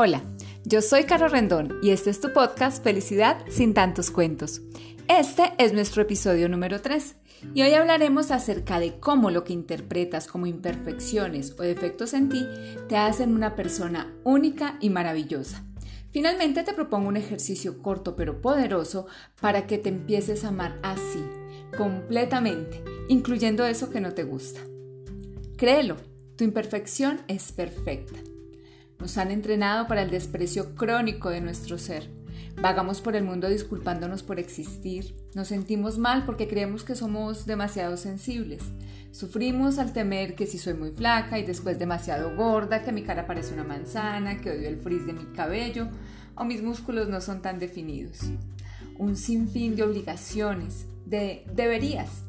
Hola, yo soy Caro Rendón y este es tu podcast Felicidad sin tantos cuentos. Este es nuestro episodio número 3 y hoy hablaremos acerca de cómo lo que interpretas como imperfecciones o defectos en ti te hacen una persona única y maravillosa. Finalmente te propongo un ejercicio corto pero poderoso para que te empieces a amar así, completamente, incluyendo eso que no te gusta. Créelo, tu imperfección es perfecta. Nos han entrenado para el desprecio crónico de nuestro ser. Vagamos por el mundo disculpándonos por existir. Nos sentimos mal porque creemos que somos demasiado sensibles. Sufrimos al temer que si soy muy flaca y después demasiado gorda, que mi cara parece una manzana, que odio el frizz de mi cabello o mis músculos no son tan definidos. Un sinfín de obligaciones, de deberías,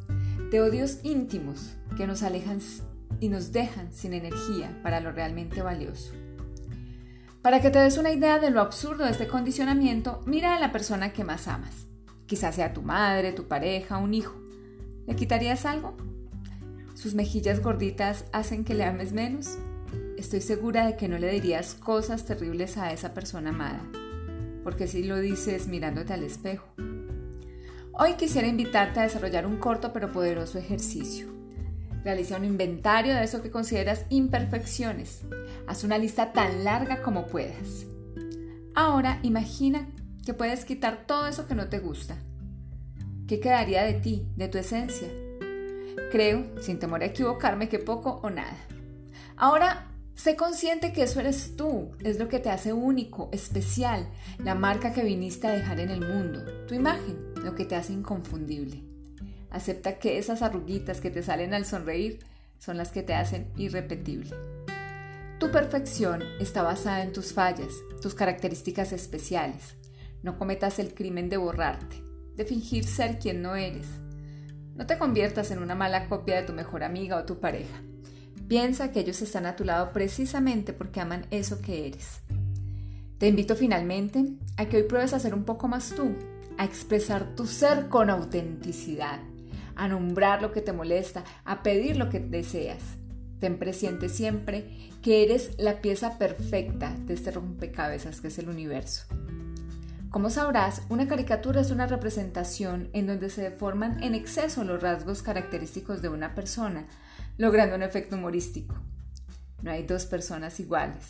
de odios íntimos que nos alejan y nos dejan sin energía para lo realmente valioso. Para que te des una idea de lo absurdo de este condicionamiento, mira a la persona que más amas. Quizás sea tu madre, tu pareja, un hijo. ¿Le quitarías algo? ¿Sus mejillas gorditas hacen que le ames menos? Estoy segura de que no le dirías cosas terribles a esa persona amada, porque si lo dices mirándote al espejo. Hoy quisiera invitarte a desarrollar un corto pero poderoso ejercicio. Realiza un inventario de eso que consideras imperfecciones. Haz una lista tan larga como puedas. Ahora imagina que puedes quitar todo eso que no te gusta. ¿Qué quedaría de ti, de tu esencia? Creo, sin temor a equivocarme, que poco o nada. Ahora, sé consciente que eso eres tú, es lo que te hace único, especial, la marca que viniste a dejar en el mundo, tu imagen, lo que te hace inconfundible. Acepta que esas arruguitas que te salen al sonreír son las que te hacen irrepetible. Tu perfección está basada en tus fallas, tus características especiales. No cometas el crimen de borrarte, de fingir ser quien no eres. No te conviertas en una mala copia de tu mejor amiga o tu pareja. Piensa que ellos están a tu lado precisamente porque aman eso que eres. Te invito finalmente a que hoy pruebes a ser un poco más tú, a expresar tu ser con autenticidad a nombrar lo que te molesta, a pedir lo que deseas. Ten presente siempre que eres la pieza perfecta de este rompecabezas que es el universo. Como sabrás, una caricatura es una representación en donde se deforman en exceso los rasgos característicos de una persona, logrando un efecto humorístico. No hay dos personas iguales.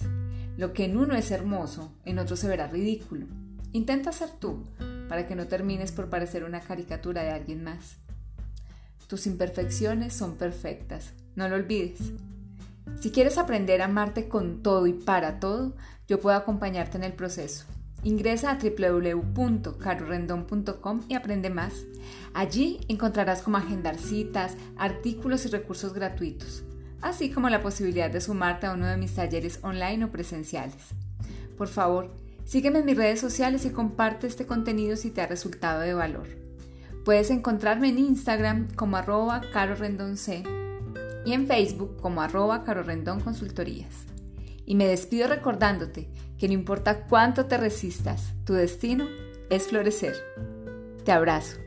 Lo que en uno es hermoso, en otro se verá ridículo. Intenta ser tú, para que no termines por parecer una caricatura de alguien más. Tus imperfecciones son perfectas, no lo olvides. Si quieres aprender a amarte con todo y para todo, yo puedo acompañarte en el proceso. Ingresa a www.carorendon.com y aprende más. Allí encontrarás cómo agendar citas, artículos y recursos gratuitos, así como la posibilidad de sumarte a uno de mis talleres online o presenciales. Por favor, sígueme en mis redes sociales y comparte este contenido si te ha resultado de valor. Puedes encontrarme en Instagram como arroba carorendonc y en Facebook como arroba consultorías. Y me despido recordándote que no importa cuánto te resistas, tu destino es florecer. Te abrazo.